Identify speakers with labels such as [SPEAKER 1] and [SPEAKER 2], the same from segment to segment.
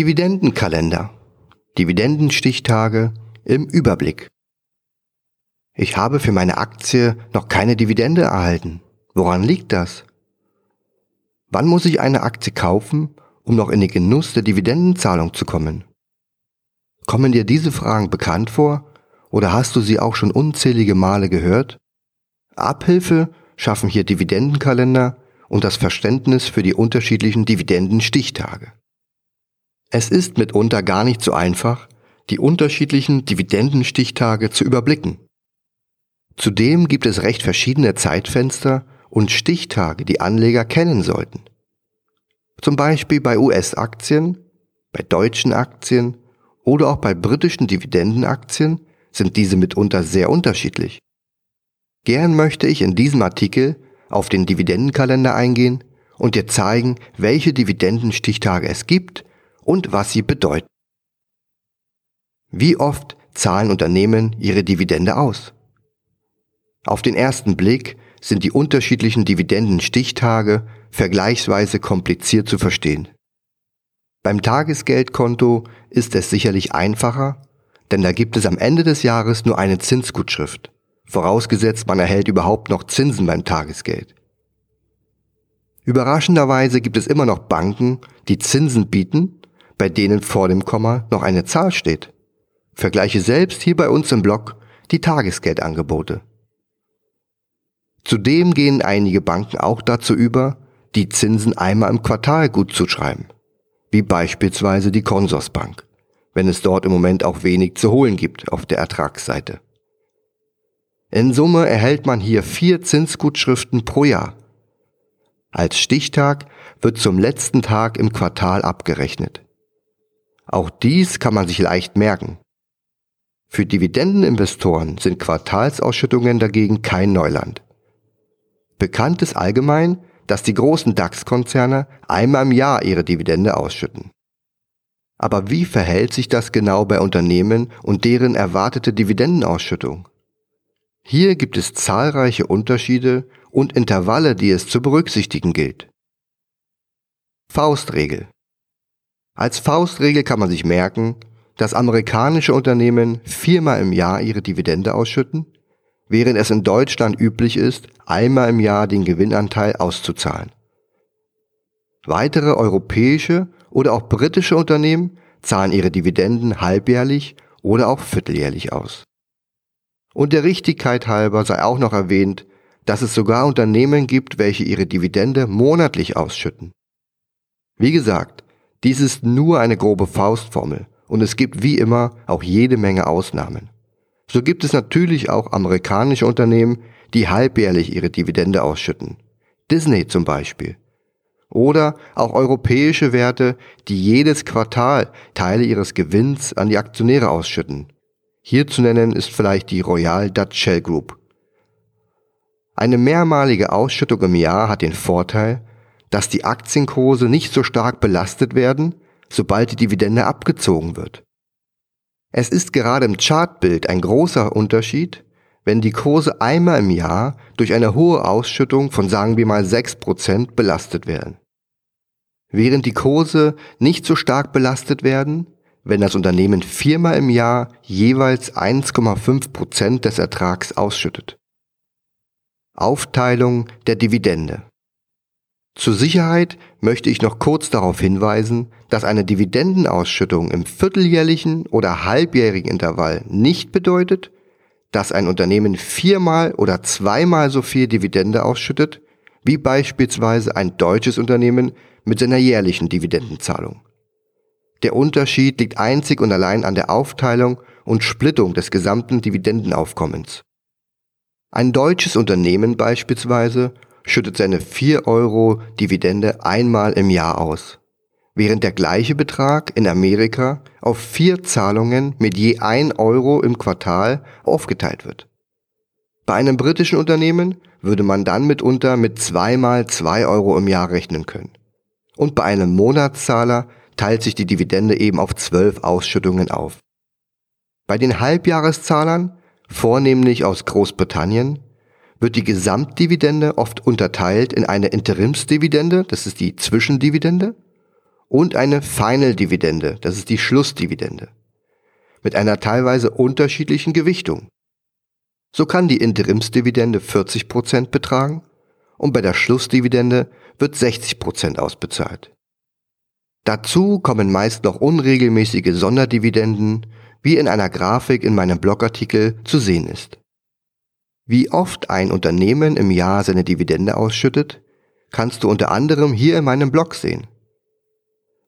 [SPEAKER 1] Dividendenkalender. Dividendenstichtage im Überblick. Ich habe für meine Aktie noch keine Dividende erhalten. Woran liegt das? Wann muss ich eine Aktie kaufen, um noch in den Genuss der Dividendenzahlung zu kommen? Kommen dir diese Fragen bekannt vor oder hast du sie auch schon unzählige Male gehört? Abhilfe schaffen hier Dividendenkalender und das Verständnis für die unterschiedlichen Dividendenstichtage. Es ist mitunter gar nicht so einfach, die unterschiedlichen Dividendenstichtage zu überblicken. Zudem gibt es recht verschiedene Zeitfenster und Stichtage, die Anleger kennen sollten. Zum Beispiel bei US-Aktien, bei deutschen Aktien oder auch bei britischen Dividendenaktien sind diese mitunter sehr unterschiedlich. Gern möchte ich in diesem Artikel auf den Dividendenkalender eingehen und dir zeigen, welche Dividendenstichtage es gibt und was sie bedeuten. Wie oft zahlen Unternehmen ihre Dividende aus? Auf den ersten Blick sind die unterschiedlichen Dividendenstichtage vergleichsweise kompliziert zu verstehen. Beim Tagesgeldkonto ist es sicherlich einfacher, denn da gibt es am Ende des Jahres nur eine Zinsgutschrift, vorausgesetzt man erhält überhaupt noch Zinsen beim Tagesgeld. Überraschenderweise gibt es immer noch Banken, die Zinsen bieten, bei denen vor dem Komma noch eine Zahl steht. Vergleiche selbst hier bei uns im Blog die Tagesgeldangebote. Zudem gehen einige Banken auch dazu über, die Zinsen einmal im Quartal gut zu schreiben, wie beispielsweise die Consorsbank, wenn es dort im Moment auch wenig zu holen gibt auf der Ertragsseite. In Summe erhält man hier vier Zinsgutschriften pro Jahr. Als Stichtag wird zum letzten Tag im Quartal abgerechnet. Auch dies kann man sich leicht merken. Für Dividendeninvestoren sind Quartalsausschüttungen dagegen kein Neuland. Bekannt ist allgemein, dass die großen DAX-Konzerne einmal im Jahr ihre Dividende ausschütten. Aber wie verhält sich das genau bei Unternehmen und deren erwartete Dividendenausschüttung? Hier gibt es zahlreiche Unterschiede und Intervalle, die es zu berücksichtigen gilt. Faustregel. Als Faustregel kann man sich merken, dass amerikanische Unternehmen viermal im Jahr ihre Dividende ausschütten, während es in Deutschland üblich ist, einmal im Jahr den Gewinnanteil auszuzahlen. Weitere europäische oder auch britische Unternehmen zahlen ihre Dividenden halbjährlich oder auch vierteljährlich aus. Und der Richtigkeit halber sei auch noch erwähnt, dass es sogar Unternehmen gibt, welche ihre Dividende monatlich ausschütten. Wie gesagt, dies ist nur eine grobe Faustformel und es gibt wie immer auch jede Menge Ausnahmen. So gibt es natürlich auch amerikanische Unternehmen, die halbjährlich ihre Dividende ausschütten. Disney zum Beispiel. Oder auch europäische Werte, die jedes Quartal Teile ihres Gewinns an die Aktionäre ausschütten. Hier zu nennen ist vielleicht die Royal Dutch Shell Group. Eine mehrmalige Ausschüttung im Jahr hat den Vorteil, dass die Aktienkurse nicht so stark belastet werden, sobald die Dividende abgezogen wird. Es ist gerade im Chartbild ein großer Unterschied, wenn die Kurse einmal im Jahr durch eine hohe Ausschüttung von sagen wir mal 6% belastet werden. Während die Kurse nicht so stark belastet werden, wenn das Unternehmen viermal im Jahr jeweils 1,5% des Ertrags ausschüttet. Aufteilung der Dividende. Zur Sicherheit möchte ich noch kurz darauf hinweisen, dass eine Dividendenausschüttung im vierteljährlichen oder halbjährigen Intervall nicht bedeutet, dass ein Unternehmen viermal oder zweimal so viel Dividende ausschüttet, wie beispielsweise ein deutsches Unternehmen mit seiner jährlichen Dividendenzahlung. Der Unterschied liegt einzig und allein an der Aufteilung und Splittung des gesamten Dividendenaufkommens. Ein deutsches Unternehmen beispielsweise schüttet seine 4 Euro Dividende einmal im Jahr aus, während der gleiche Betrag in Amerika auf vier Zahlungen mit je 1 Euro im Quartal aufgeteilt wird. Bei einem britischen Unternehmen würde man dann mitunter mit zweimal 2 Euro im Jahr rechnen können. Und bei einem Monatszahler teilt sich die Dividende eben auf 12 Ausschüttungen auf. Bei den Halbjahreszahlern, vornehmlich aus Großbritannien, wird die Gesamtdividende oft unterteilt in eine Interimsdividende, das ist die Zwischendividende, und eine Final-Dividende, das ist die Schlussdividende, mit einer teilweise unterschiedlichen Gewichtung. So kann die Interimsdividende 40% betragen und bei der Schlussdividende wird 60% ausbezahlt. Dazu kommen meist noch unregelmäßige Sonderdividenden, wie in einer Grafik in meinem Blogartikel zu sehen ist. Wie oft ein Unternehmen im Jahr seine Dividende ausschüttet, kannst du unter anderem hier in meinem Blog sehen.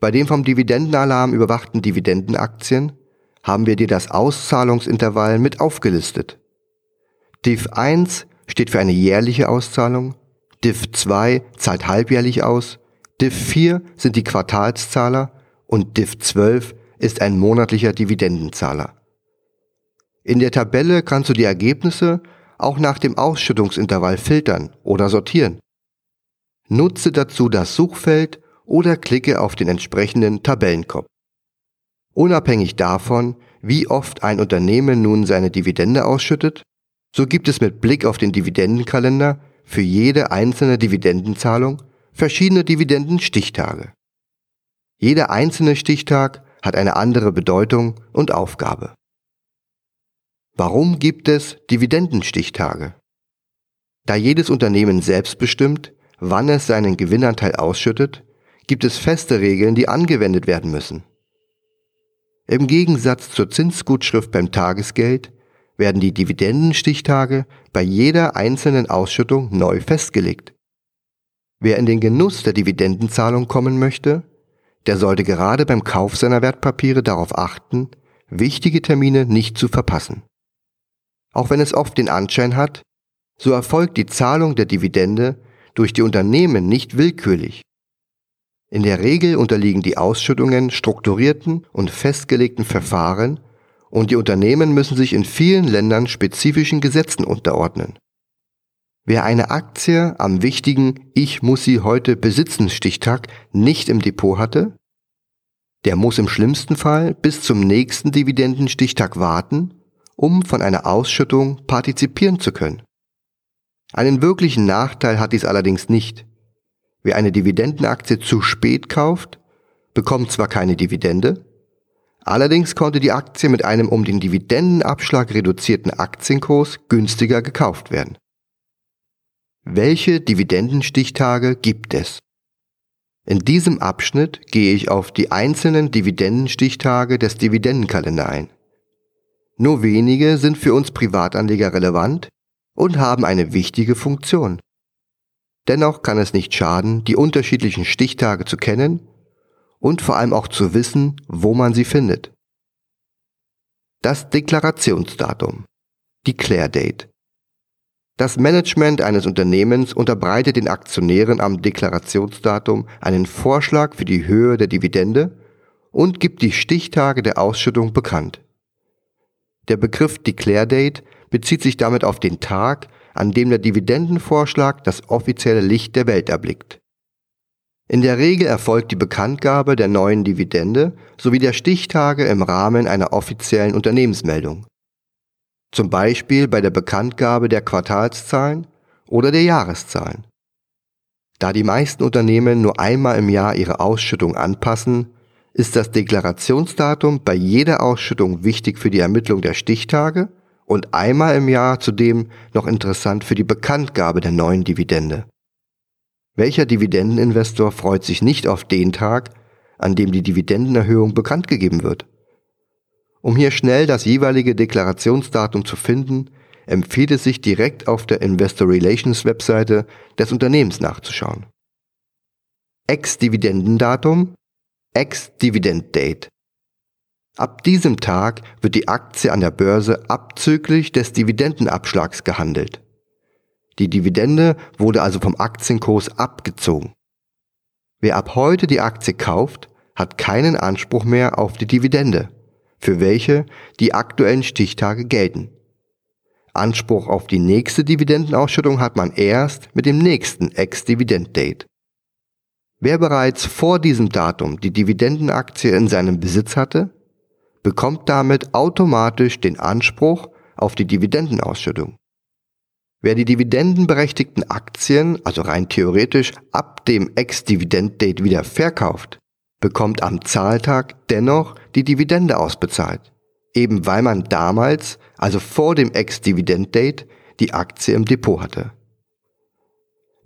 [SPEAKER 1] Bei den vom Dividendenalarm überwachten Dividendenaktien haben wir dir das Auszahlungsintervall mit aufgelistet. Div 1 steht für eine jährliche Auszahlung, Div 2 zahlt halbjährlich aus, Div 4 sind die Quartalszahler und Div 12 ist ein monatlicher Dividendenzahler. In der Tabelle kannst du die Ergebnisse auch nach dem Ausschüttungsintervall filtern oder sortieren. Nutze dazu das Suchfeld oder klicke auf den entsprechenden Tabellenkopf. Unabhängig davon, wie oft ein Unternehmen nun seine Dividende ausschüttet, so gibt es mit Blick auf den Dividendenkalender für jede einzelne Dividendenzahlung verschiedene Dividendenstichtage. Jeder einzelne Stichtag hat eine andere Bedeutung und Aufgabe. Warum gibt es Dividendenstichtage? Da jedes Unternehmen selbst bestimmt, wann es seinen Gewinnanteil ausschüttet, gibt es feste Regeln, die angewendet werden müssen. Im Gegensatz zur Zinsgutschrift beim Tagesgeld werden die Dividendenstichtage bei jeder einzelnen Ausschüttung neu festgelegt. Wer in den Genuss der Dividendenzahlung kommen möchte, der sollte gerade beim Kauf seiner Wertpapiere darauf achten, wichtige Termine nicht zu verpassen. Auch wenn es oft den Anschein hat, so erfolgt die Zahlung der Dividende durch die Unternehmen nicht willkürlich. In der Regel unterliegen die Ausschüttungen strukturierten und festgelegten Verfahren und die Unternehmen müssen sich in vielen Ländern spezifischen Gesetzen unterordnen. Wer eine Aktie am wichtigen Ich muss sie heute besitzen Stichtag nicht im Depot hatte, der muss im schlimmsten Fall bis zum nächsten Dividendenstichtag warten, um von einer Ausschüttung partizipieren zu können. Einen wirklichen Nachteil hat dies allerdings nicht. Wer eine Dividendenaktie zu spät kauft, bekommt zwar keine Dividende, allerdings konnte die Aktie mit einem um den Dividendenabschlag reduzierten Aktienkurs günstiger gekauft werden. Welche Dividendenstichtage gibt es? In diesem Abschnitt gehe ich auf die einzelnen Dividendenstichtage des Dividendenkalender ein. Nur wenige sind für uns Privatanleger relevant und haben eine wichtige Funktion. Dennoch kann es nicht schaden, die unterschiedlichen Stichtage zu kennen und vor allem auch zu wissen, wo man sie findet. Das Deklarationsdatum. Declare Date. Das Management eines Unternehmens unterbreitet den Aktionären am Deklarationsdatum einen Vorschlag für die Höhe der Dividende und gibt die Stichtage der Ausschüttung bekannt. Der Begriff Declare Date bezieht sich damit auf den Tag, an dem der Dividendenvorschlag das offizielle Licht der Welt erblickt. In der Regel erfolgt die Bekanntgabe der neuen Dividende sowie der Stichtage im Rahmen einer offiziellen Unternehmensmeldung zum Beispiel bei der Bekanntgabe der Quartalszahlen oder der Jahreszahlen. Da die meisten Unternehmen nur einmal im Jahr ihre Ausschüttung anpassen, ist das Deklarationsdatum bei jeder Ausschüttung wichtig für die Ermittlung der Stichtage und einmal im Jahr zudem noch interessant für die Bekanntgabe der neuen Dividende. Welcher Dividendeninvestor freut sich nicht auf den Tag, an dem die Dividendenerhöhung bekannt gegeben wird? Um hier schnell das jeweilige Deklarationsdatum zu finden, empfiehlt es sich direkt auf der Investor Relations Webseite des Unternehmens nachzuschauen. Ex-Dividendendatum, Ex-Dividend Date. Ab diesem Tag wird die Aktie an der Börse abzüglich des Dividendenabschlags gehandelt. Die Dividende wurde also vom Aktienkurs abgezogen. Wer ab heute die Aktie kauft, hat keinen Anspruch mehr auf die Dividende für welche die aktuellen Stichtage gelten. Anspruch auf die nächste Dividendenausschüttung hat man erst mit dem nächsten Ex-Dividend-Date. Wer bereits vor diesem Datum die Dividendenaktie in seinem Besitz hatte, bekommt damit automatisch den Anspruch auf die Dividendenausschüttung. Wer die dividendenberechtigten Aktien, also rein theoretisch, ab dem Ex-Dividend-Date wieder verkauft, bekommt am Zahltag dennoch die Dividende ausbezahlt, eben weil man damals, also vor dem Ex-Dividend-Date, die Aktie im Depot hatte.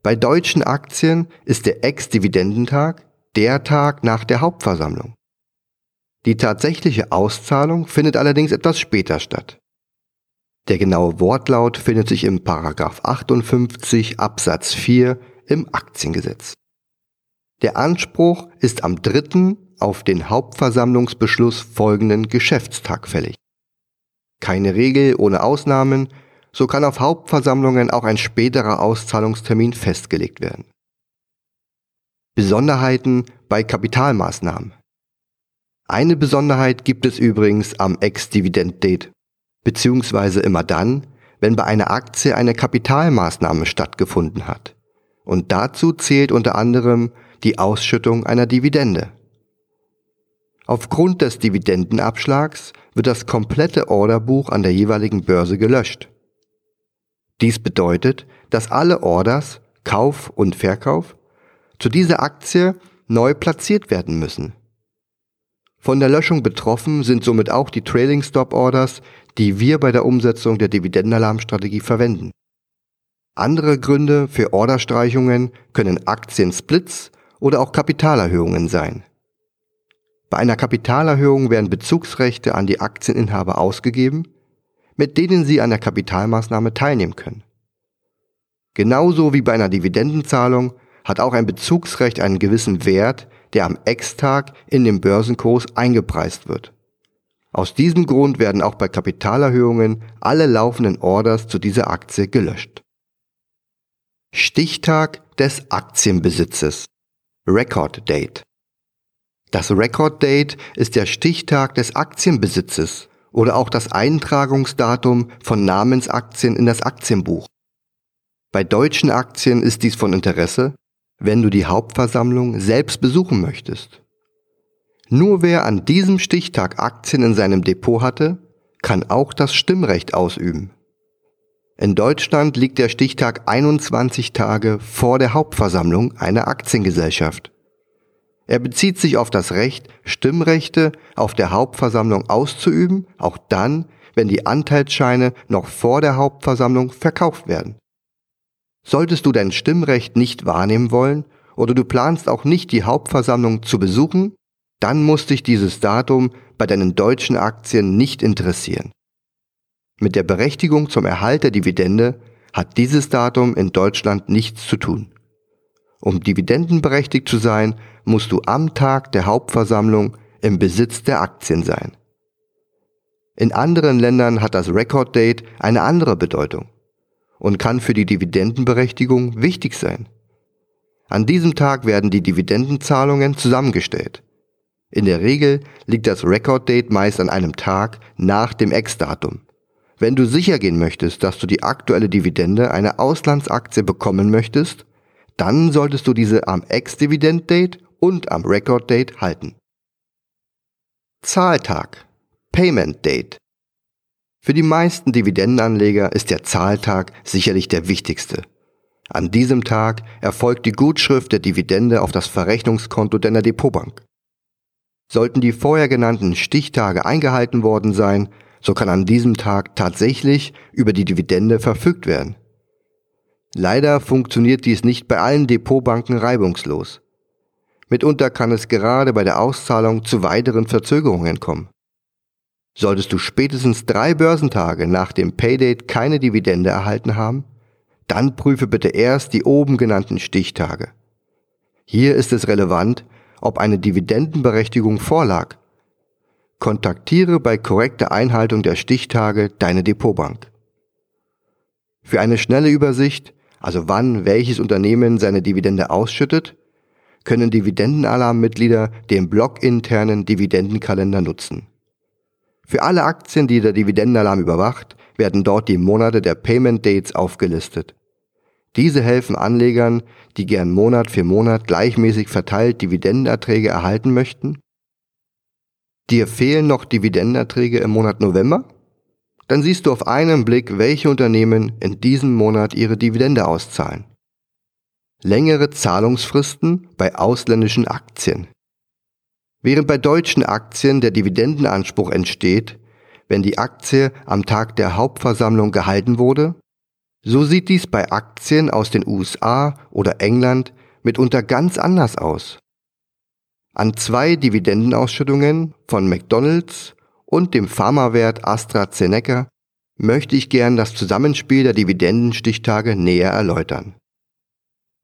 [SPEAKER 1] Bei deutschen Aktien ist der Ex-Dividendentag der Tag nach der Hauptversammlung. Die tatsächliche Auszahlung findet allerdings etwas später statt. Der genaue Wortlaut findet sich im Paragraph 58 Absatz 4 im Aktiengesetz. Der Anspruch ist am dritten auf den Hauptversammlungsbeschluss folgenden Geschäftstag fällig. Keine Regel ohne Ausnahmen, so kann auf Hauptversammlungen auch ein späterer Auszahlungstermin festgelegt werden. Besonderheiten bei Kapitalmaßnahmen. Eine Besonderheit gibt es übrigens am Ex-Dividend-Date, beziehungsweise immer dann, wenn bei einer Aktie eine Kapitalmaßnahme stattgefunden hat. Und dazu zählt unter anderem die Ausschüttung einer Dividende. Aufgrund des Dividendenabschlags wird das komplette Orderbuch an der jeweiligen Börse gelöscht. Dies bedeutet, dass alle Orders, Kauf und Verkauf, zu dieser Aktie neu platziert werden müssen. Von der Löschung betroffen sind somit auch die Trailing Stop Orders, die wir bei der Umsetzung der Dividendenalarmstrategie verwenden. Andere Gründe für Orderstreichungen können Aktiensplits oder auch Kapitalerhöhungen sein. Bei einer Kapitalerhöhung werden Bezugsrechte an die Aktieninhaber ausgegeben, mit denen sie an der Kapitalmaßnahme teilnehmen können. Genauso wie bei einer Dividendenzahlung hat auch ein Bezugsrecht einen gewissen Wert, der am Ex-Tag in den Börsenkurs eingepreist wird. Aus diesem Grund werden auch bei Kapitalerhöhungen alle laufenden Orders zu dieser Aktie gelöscht. Stichtag des Aktienbesitzes Record Date Das Record Date ist der Stichtag des Aktienbesitzes oder auch das Eintragungsdatum von Namensaktien in das Aktienbuch. Bei deutschen Aktien ist dies von Interesse, wenn du die Hauptversammlung selbst besuchen möchtest. Nur wer an diesem Stichtag Aktien in seinem Depot hatte, kann auch das Stimmrecht ausüben. In Deutschland liegt der Stichtag 21 Tage vor der Hauptversammlung einer Aktiengesellschaft. Er bezieht sich auf das Recht, Stimmrechte auf der Hauptversammlung auszuüben, auch dann, wenn die Anteilsscheine noch vor der Hauptversammlung verkauft werden. Solltest du dein Stimmrecht nicht wahrnehmen wollen oder du planst auch nicht die Hauptversammlung zu besuchen, dann muss dich dieses Datum bei deinen deutschen Aktien nicht interessieren. Mit der Berechtigung zum Erhalt der Dividende hat dieses Datum in Deutschland nichts zu tun. Um dividendenberechtigt zu sein, musst du am Tag der Hauptversammlung im Besitz der Aktien sein. In anderen Ländern hat das Record Date eine andere Bedeutung und kann für die Dividendenberechtigung wichtig sein. An diesem Tag werden die Dividendenzahlungen zusammengestellt. In der Regel liegt das Record Date meist an einem Tag nach dem Ex-Datum. Wenn du sicher gehen möchtest, dass du die aktuelle Dividende einer Auslandsaktie bekommen möchtest, dann solltest du diese am Ex-Dividend-Date und am Record Date halten. Zahltag Payment Date Für die meisten Dividendenanleger ist der Zahltag sicherlich der wichtigste. An diesem Tag erfolgt die Gutschrift der Dividende auf das Verrechnungskonto deiner Depotbank. Sollten die vorher genannten Stichtage eingehalten worden sein, so kann an diesem Tag tatsächlich über die Dividende verfügt werden. Leider funktioniert dies nicht bei allen Depotbanken reibungslos. Mitunter kann es gerade bei der Auszahlung zu weiteren Verzögerungen kommen. Solltest du spätestens drei Börsentage nach dem Paydate keine Dividende erhalten haben, dann prüfe bitte erst die oben genannten Stichtage. Hier ist es relevant, ob eine Dividendenberechtigung vorlag. Kontaktiere bei korrekter Einhaltung der Stichtage deine Depotbank. Für eine schnelle Übersicht, also wann welches Unternehmen seine Dividende ausschüttet, können Dividendenalarmmitglieder den blockinternen Dividendenkalender nutzen. Für alle Aktien, die der Dividendenalarm überwacht, werden dort die Monate der Payment Dates aufgelistet. Diese helfen Anlegern, die gern Monat für Monat gleichmäßig verteilt Dividendenerträge erhalten möchten. Dir fehlen noch Dividendenerträge im Monat November? Dann siehst du auf einen Blick, welche Unternehmen in diesem Monat ihre Dividende auszahlen längere Zahlungsfristen bei ausländischen Aktien. Während bei deutschen Aktien der Dividendenanspruch entsteht, wenn die Aktie am Tag der Hauptversammlung gehalten wurde, so sieht dies bei Aktien aus den USA oder England mitunter ganz anders aus. An zwei Dividendenausschüttungen von McDonald's und dem Pharmawert AstraZeneca möchte ich gern das Zusammenspiel der Dividendenstichtage näher erläutern.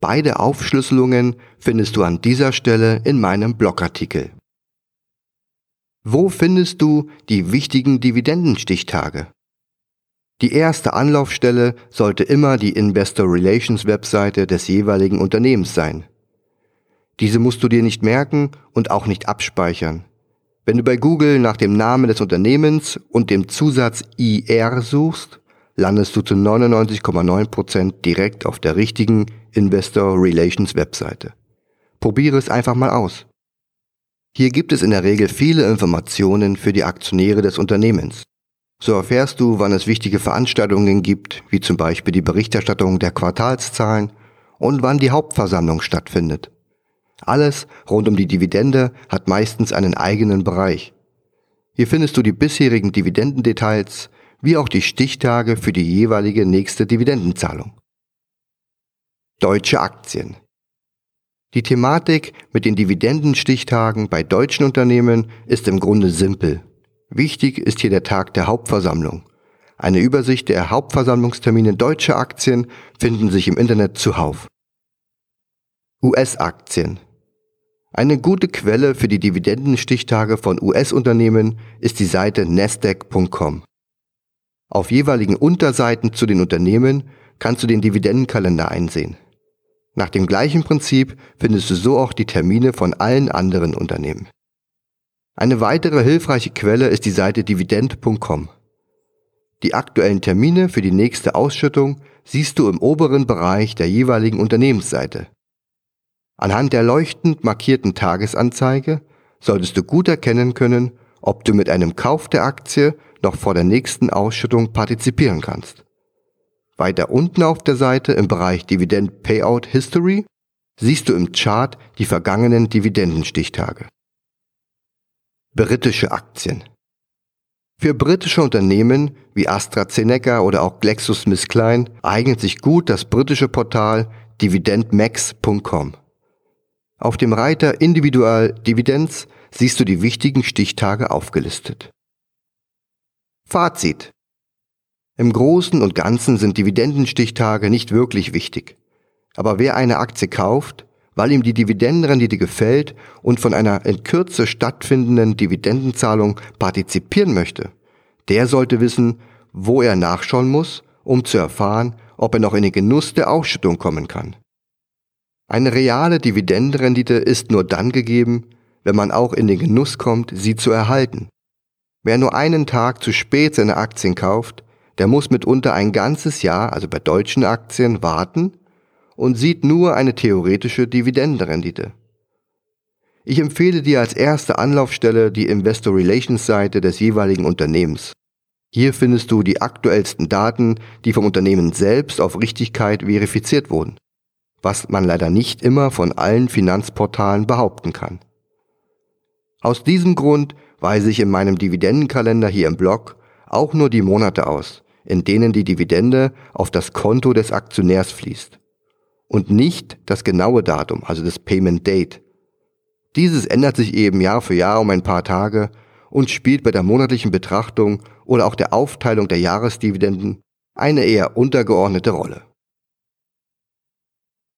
[SPEAKER 1] Beide Aufschlüsselungen findest du an dieser Stelle in meinem Blogartikel. Wo findest du die wichtigen Dividendenstichtage? Die erste Anlaufstelle sollte immer die Investor Relations Webseite des jeweiligen Unternehmens sein. Diese musst du dir nicht merken und auch nicht abspeichern. Wenn du bei Google nach dem Namen des Unternehmens und dem Zusatz IR suchst, landest du zu 99,9% direkt auf der richtigen Investor Relations Webseite. Probiere es einfach mal aus. Hier gibt es in der Regel viele Informationen für die Aktionäre des Unternehmens. So erfährst du, wann es wichtige Veranstaltungen gibt, wie zum Beispiel die Berichterstattung der Quartalszahlen und wann die Hauptversammlung stattfindet. Alles rund um die Dividende hat meistens einen eigenen Bereich. Hier findest du die bisherigen Dividendendetails wie auch die Stichtage für die jeweilige nächste Dividendenzahlung. Deutsche Aktien die Thematik mit den Dividendenstichtagen bei deutschen Unternehmen ist im Grunde simpel. Wichtig ist hier der Tag der Hauptversammlung. Eine Übersicht der Hauptversammlungstermine deutscher Aktien finden sich im Internet zuhauf. US-Aktien. Eine gute Quelle für die Dividendenstichtage von US-Unternehmen ist die Seite nasdaq.com. Auf jeweiligen Unterseiten zu den Unternehmen kannst du den Dividendenkalender einsehen. Nach dem gleichen Prinzip findest du so auch die Termine von allen anderen Unternehmen. Eine weitere hilfreiche Quelle ist die Seite dividend.com. Die aktuellen Termine für die nächste Ausschüttung siehst du im oberen Bereich der jeweiligen Unternehmensseite. Anhand der leuchtend markierten Tagesanzeige solltest du gut erkennen können, ob du mit einem Kauf der Aktie noch vor der nächsten Ausschüttung partizipieren kannst. Weiter unten auf der Seite im Bereich Dividend Payout History siehst du im Chart die vergangenen Dividendenstichtage. Britische Aktien. Für britische Unternehmen wie AstraZeneca oder auch GlaxoSmithKline eignet sich gut das britische Portal dividendmax.com. Auf dem Reiter Individual Dividends siehst du die wichtigen Stichtage aufgelistet. Fazit. Im Großen und Ganzen sind Dividendenstichtage nicht wirklich wichtig. Aber wer eine Aktie kauft, weil ihm die Dividendenrendite gefällt und von einer in Kürze stattfindenden Dividendenzahlung partizipieren möchte, der sollte wissen, wo er nachschauen muss, um zu erfahren, ob er noch in den Genuss der Ausschüttung kommen kann. Eine reale Dividendenrendite ist nur dann gegeben, wenn man auch in den Genuss kommt, sie zu erhalten. Wer nur einen Tag zu spät seine Aktien kauft, der muss mitunter ein ganzes Jahr, also bei deutschen Aktien, warten und sieht nur eine theoretische Dividendenrendite. Ich empfehle dir als erste Anlaufstelle die Investor Relations Seite des jeweiligen Unternehmens. Hier findest du die aktuellsten Daten, die vom Unternehmen selbst auf Richtigkeit verifiziert wurden, was man leider nicht immer von allen Finanzportalen behaupten kann. Aus diesem Grund weise ich in meinem Dividendenkalender hier im Blog auch nur die Monate aus, in denen die Dividende auf das Konto des Aktionärs fließt und nicht das genaue Datum, also das Payment Date. Dieses ändert sich eben Jahr für Jahr um ein paar Tage und spielt bei der monatlichen Betrachtung oder auch der Aufteilung der Jahresdividenden eine eher untergeordnete Rolle.